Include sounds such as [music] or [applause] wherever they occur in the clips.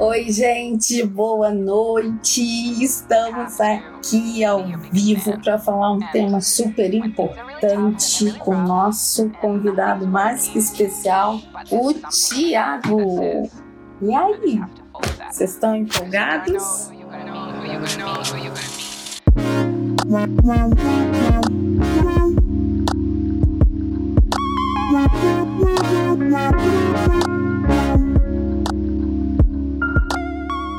Oi, gente, boa noite. Estamos aqui ao vivo para falar um tema super importante com o nosso convidado mais que especial, o Tiago. E aí, vocês estão empolgados?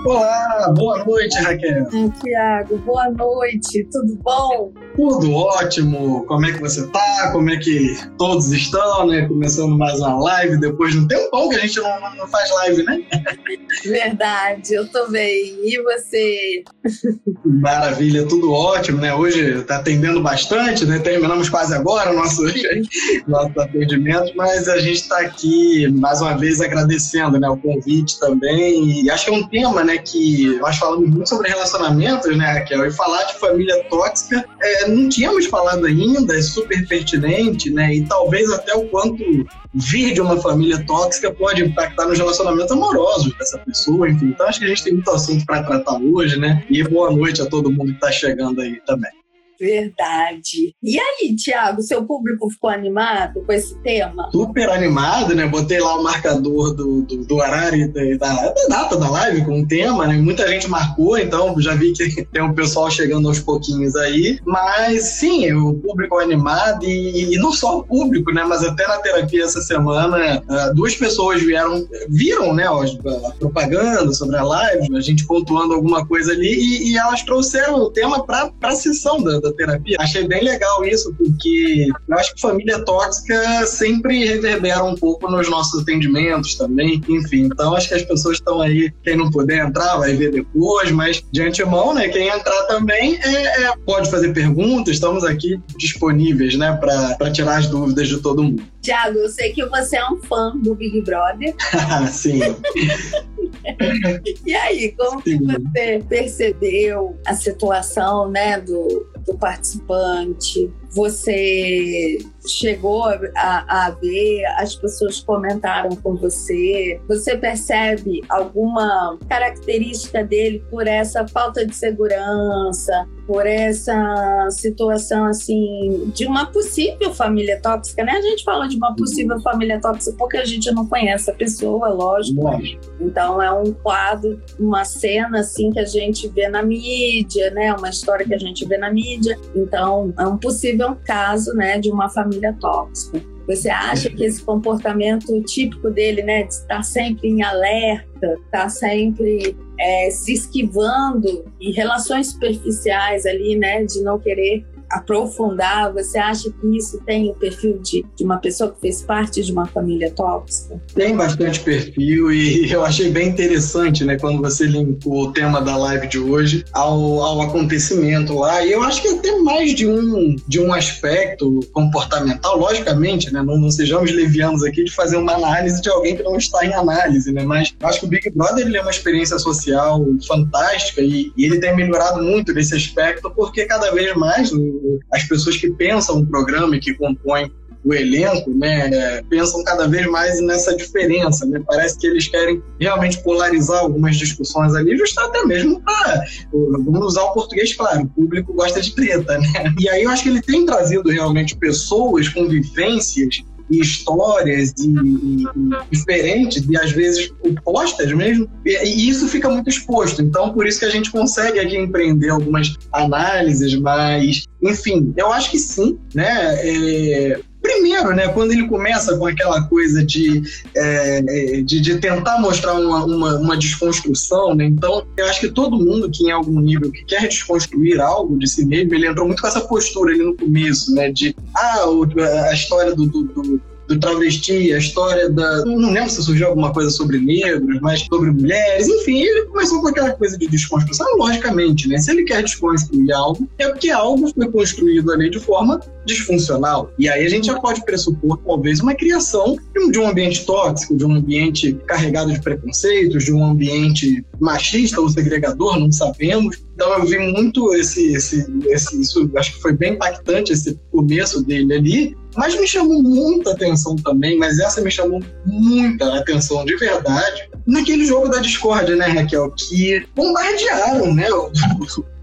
Olá, boa noite, Raquel. Tiago, boa noite, tudo bom? Tudo ótimo. Como é que você tá? Como é que todos estão, né? Começando mais uma live depois de um tempão que a gente não, não faz live, né? Verdade, eu tô bem. E você? Maravilha, tudo ótimo, né? Hoje tá atendendo bastante, né? Terminamos quase agora o nosso, [laughs] nosso atendimento, mas a gente está aqui mais uma vez agradecendo né, o convite também. E acho que é um tema, né, que nós falamos muito sobre relacionamentos, né, Raquel? E falar de família tóxica é, não tínhamos falado ainda, é super pertinente, né? E talvez até o quanto vir de uma família tóxica pode impactar nos relacionamentos amorosos dessa pessoa, enfim. Então acho que a gente tem muito assunto para tratar hoje, né? E boa noite a todo mundo que está chegando aí também. Verdade. E aí, Tiago, seu público ficou animado com esse tema? Super animado, né? Botei lá o marcador do, do, do horário da, da, data da live com o tema, né? Muita gente marcou, então já vi que [laughs] tem um pessoal chegando aos pouquinhos aí. Mas sim, o público é animado e, e não só o público, né? Mas até na terapia essa semana, uh, duas pessoas vieram, viram, né? A propaganda sobre a live, a gente pontuando alguma coisa ali e, e elas trouxeram o tema para a sessão da, da da terapia. Achei bem legal isso, porque eu acho que família tóxica sempre reverbera um pouco nos nossos atendimentos também, enfim. Então acho que as pessoas estão aí, quem não puder entrar vai ver depois, mas de antemão, né, quem entrar também é, é pode fazer perguntas, estamos aqui disponíveis, né, para tirar as dúvidas de todo mundo. Tiago, eu sei que você é um fã do Big Brother. [laughs] Sim. [laughs] e aí, como Sim. que você percebeu a situação, né, do, do participante? Você chegou a, a, ver, as pessoas comentaram com você, você percebe alguma característica dele por essa falta de segurança, por essa situação assim de uma possível família tóxica, né? A gente fala de uma possível família tóxica porque a gente não conhece a pessoa, lógico. Então é um quadro, uma cena assim que a gente vê na mídia, né? Uma história que a gente vê na mídia. Então é um possível caso, né, de uma família tóxica. Você acha que esse comportamento típico dele, né, de estar sempre em alerta, estar sempre é, se esquivando em relações superficiais ali, né, de não querer aprofundar, você acha que isso tem o perfil de, de uma pessoa que fez parte de uma família tóxica? Tem bastante perfil e [laughs] eu achei bem interessante, né, quando você linkou o tema da live de hoje ao, ao acontecimento lá. E eu acho que até mais de um, de um aspecto comportamental, logicamente, né, não, não sejamos levianos aqui de fazer uma análise de alguém que não está em análise, né, mas acho que o Big Brother ele é uma experiência social fantástica e, e ele tem melhorado muito nesse aspecto porque cada vez mais as pessoas que pensam o programa e que compõem o elenco, né, pensam cada vez mais nessa diferença, né? Parece que eles querem realmente polarizar algumas discussões ali, justo até mesmo para, vamos usar o português claro, o público gosta de treta, né? E aí eu acho que ele tem trazido realmente pessoas com vivências e histórias e, e, e diferentes e às vezes opostas mesmo, e, e, isso fica muito exposto. Então, por isso que a gente consegue aqui empreender algumas análises, mas, enfim, eu acho que sim, né? É, Primeiro, né, quando ele começa com aquela coisa de, é, de, de, tentar mostrar uma, uma, uma, desconstrução, né, então eu acho que todo mundo que em algum nível que quer desconstruir algo de si mesmo, ele entrou muito com essa postura ali no começo, né, de ah, a história do, do, do do travesti, a história da. Não lembro se surgiu alguma coisa sobre negros, mas sobre mulheres, enfim, ele começou com aquela coisa de desconstrução, logicamente, né? Se ele quer desconstruir algo, é porque algo foi construído ali de forma disfuncional. E aí a gente já pode pressupor, talvez, uma criação de um ambiente tóxico, de um ambiente carregado de preconceitos, de um ambiente machista ou segregador, não sabemos. Então eu vi muito esse, esse, esse isso, acho que foi bem impactante esse começo dele ali, mas me chamou muita atenção também, mas essa me chamou muita atenção de verdade, naquele jogo da discórdia, né, Raquel? Que bombardearam, né? O,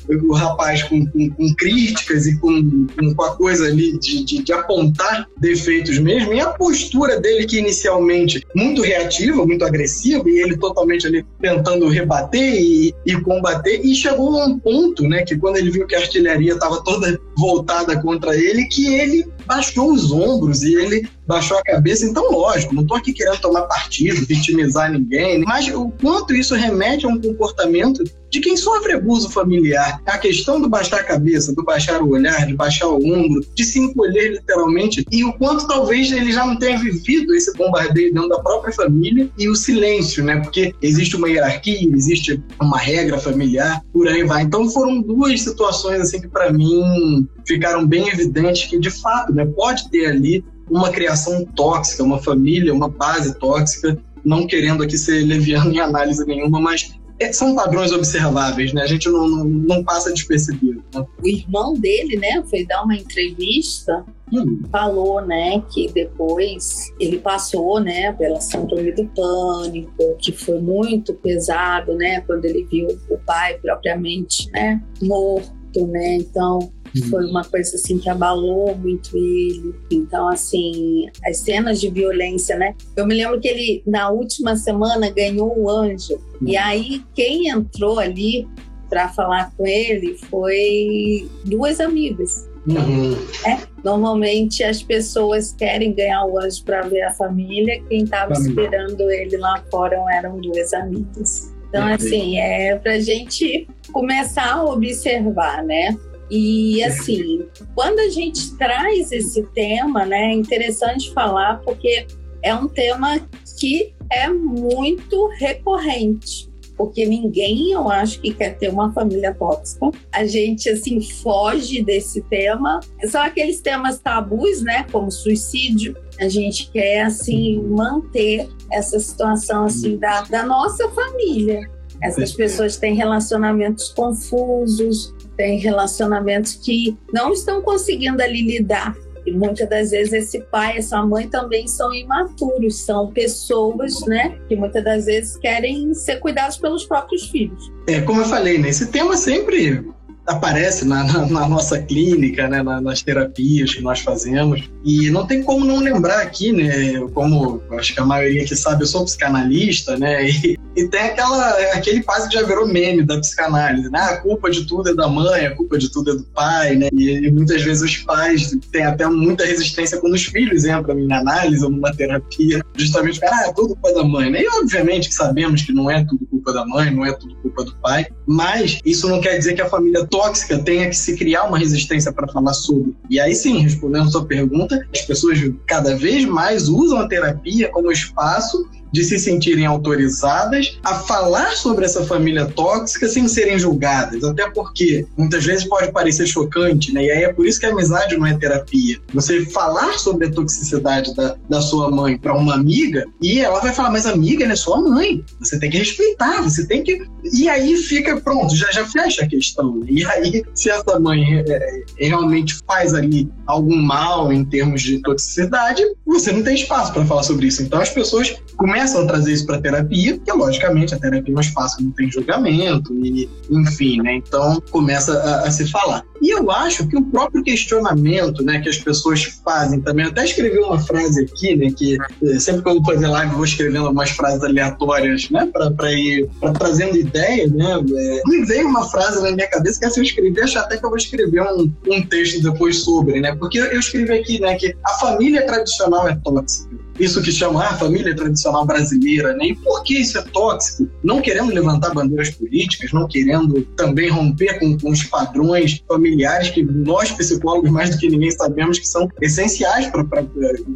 o rapaz com, com, com, críticas e com, com, a coisa ali de, de, de, apontar defeitos mesmo, e a postura dele que inicialmente muito reativa, muito agressiva, e ele totalmente ali tentando rebater e, e combater, e chegou a um ponto, né, que quando ele viu que a artilharia estava toda voltada contra ele, que ele baixou os ombros e ele baixou a cabeça. Então, lógico, não estou aqui querendo tomar partido, vitimizar ninguém, mas o quanto isso remete a um comportamento de quem sofre abuso familiar. A questão do baixar a cabeça, do baixar o olhar, de baixar o ombro, de se encolher literalmente, e o quanto talvez ele já não tenha vivido esse bombardeio dentro da própria família e o silêncio, né? Porque existe uma hierarquia, existe uma regra familiar, por aí vai. Então foram duas situações assim que para mim ficaram bem evidentes que de fato, né, pode ter ali uma criação tóxica, uma família, uma base tóxica, não querendo aqui ser leviano em análise nenhuma, mas é, são padrões observáveis, né? A gente não, não, não passa despercebido. Né? O irmão dele, né, foi dar uma entrevista, hum. falou, né, que depois ele passou, né, pela síndrome do pânico, que foi muito pesado, né, quando ele viu o pai propriamente, né, morto, né? Então foi uma coisa assim que abalou muito ele. Então, assim, as cenas de violência, né? Eu me lembro que ele, na última semana, ganhou o anjo. E aí, quem entrou ali para falar com ele foi duas amigas. Uhum. É, normalmente as pessoas querem ganhar o anjo para ver a família. Quem estava esperando ele lá fora eram duas amigas. Então, assim, é para a gente começar a observar, né? E assim, quando a gente traz esse tema, né, é interessante falar porque é um tema que é muito recorrente. Porque ninguém, eu acho, que quer ter uma família tóxica. A gente, assim, foge desse tema. São aqueles temas tabus, né? Como suicídio. A gente quer, assim, manter essa situação, assim, da, da nossa família. Essas pessoas têm relacionamentos confusos, tem relacionamentos que não estão conseguindo ali lidar. E muitas das vezes esse pai, essa mãe também são imaturos, são pessoas, né, que muitas das vezes querem ser cuidados pelos próprios filhos. É, como eu falei, né, esse tema sempre aparece na, na, na nossa clínica, né, na, nas terapias que nós fazemos. E não tem como não lembrar aqui, né, como acho que a maioria que sabe, eu sou psicanalista, né, [laughs] e, e tem aquela, aquele quase que já virou meme da psicanálise, né, a culpa de tudo é da mãe, a culpa de tudo é do pai, né, e, e muitas vezes os pais têm até muita resistência quando os filhos entram em análise ou numa terapia, justamente, ah, é tudo culpa da mãe, né, e obviamente que sabemos que não é tudo culpa da mãe, não é tudo culpa do pai, mas isso não quer dizer que a família tóxica tenha que se criar uma resistência para falar sobre. E aí sim, respondendo a sua pergunta, as pessoas cada vez mais usam a terapia como espaço de se sentirem autorizadas a falar sobre essa família tóxica sem serem julgadas. Até porque muitas vezes pode parecer chocante, né? E aí é por isso que a amizade não é terapia. Você falar sobre a toxicidade da, da sua mãe para uma amiga e ela vai falar, mas amiga, ela é sua mãe. Você tem que respeitar, você tem que. E aí fica pronto, já, já fecha a questão. Né? E aí, se essa mãe é, é, realmente faz ali algum mal em termos de toxicidade, você não tem espaço para falar sobre isso. Então as pessoas começam a trazer isso para terapia, porque logicamente a terapia é mais fácil, não tem julgamento, e, enfim, né? Então começa a, a, se falar. E eu acho que o próprio questionamento, né, que as pessoas fazem também, até escrevi uma frase aqui, né, que eh, sempre que eu vou fazer live eu vou escrevendo algumas frases aleatórias, né, para ir pra, trazendo ideia, né? É, veio uma frase na minha cabeça que assim, eu escrevi, acho até que eu vou escrever um, um texto depois sobre, né? Porque eu escrevi aqui, né, que a família tradicional é tóxica isso que chama a família tradicional brasileira, né? E por que isso é tóxico? Não querendo levantar bandeiras políticas, não querendo também romper com, com os padrões familiares que nós, psicólogos, mais do que ninguém sabemos que são essenciais para.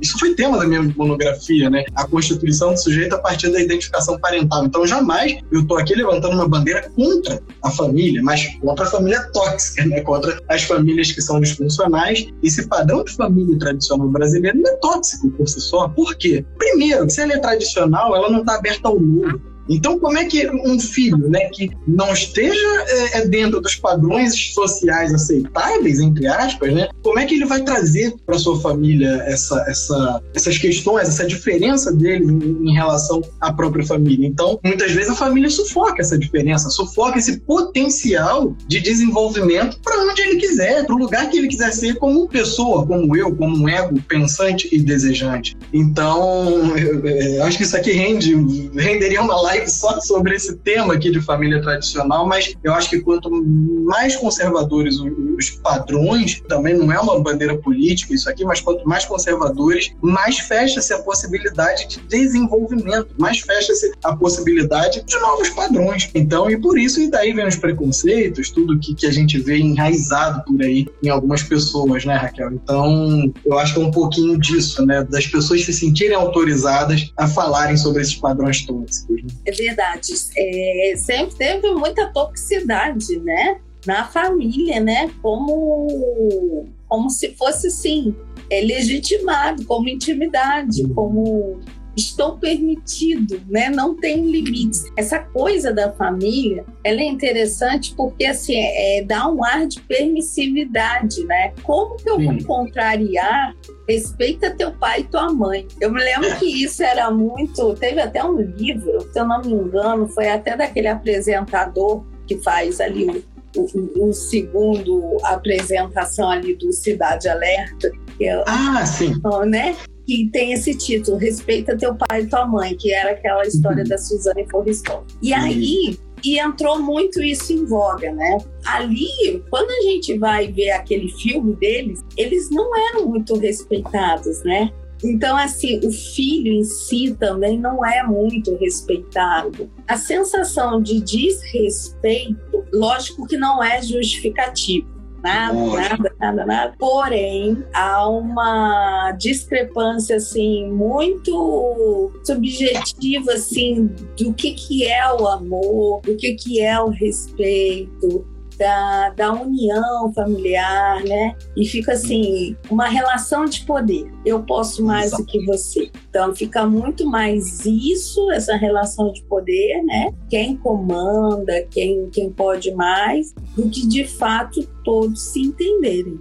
Isso foi tema da minha monografia, né? A constituição do sujeito a partir da identificação parental. Então, jamais eu estou aqui levantando uma bandeira contra a família, mas contra a família tóxica, né? Contra as famílias que são disfuncionais. Esse padrão de família tradicional brasileiro não é tóxico por si só. Por por quê? Primeiro, se ela é tradicional, ela não está aberta ao novo. Então, como é que um filho, né, que não esteja é, é dentro dos padrões sociais aceitáveis, entre aspas, né, como é que ele vai trazer para sua família essa, essa, essas questões, essa diferença dele em, em relação à própria família? Então, muitas vezes a família sufoca essa diferença, sufoca esse potencial de desenvolvimento para onde ele quiser, para o lugar que ele quiser ser como pessoa, como eu, como um ego pensante e desejante. Então, eu, eu acho que isso aqui rende, renderia uma live só sobre esse tema aqui de família tradicional, mas eu acho que quanto mais conservadores os padrões, também não é uma bandeira política isso aqui, mas quanto mais conservadores, mais fecha-se a possibilidade de desenvolvimento, mais fecha-se a possibilidade de novos padrões. Então, e por isso, e daí vem os preconceitos, tudo que, que a gente vê enraizado por aí em algumas pessoas, né, Raquel? Então, eu acho que é um pouquinho disso, né, das pessoas se sentirem autorizadas a falarem sobre esses padrões tóxicos. Né? É verdade. É, sempre teve muita toxicidade, né? Na família, né? Como, como se fosse assim, é legitimado, como intimidade, como estão permitidos, né? Não tem limites. Essa coisa da família, ela é interessante porque assim é, dá um ar de permissividade, né? Como que eu Sim. vou contrariar respeita teu pai e tua mãe. Eu me lembro que isso era muito. Teve até um livro, se eu não me engano, foi até daquele apresentador que faz ali o, segundo apresentação ali do Cidade Alerta. É, ah, sim. Né? que tem esse título, Respeita Teu Pai e Tua Mãe, que era aquela história uhum. da Suzane Forrestal. E uhum. aí, e entrou muito isso em voga, né? Ali, quando a gente vai ver aquele filme deles, eles não eram muito respeitados, né? Então, assim, o filho em si também não é muito respeitado. A sensação de desrespeito, lógico que não é justificativo nada, nada, nada, nada. Porém, há uma discrepância assim muito subjetiva assim do que que é o amor, do que que é o respeito, da, da união familiar, né? E fica assim, uma relação de poder. Eu posso mais do que você. Então fica muito mais isso, essa relação de poder, né? Quem comanda, quem, quem pode mais, do que de fato todos se entenderem.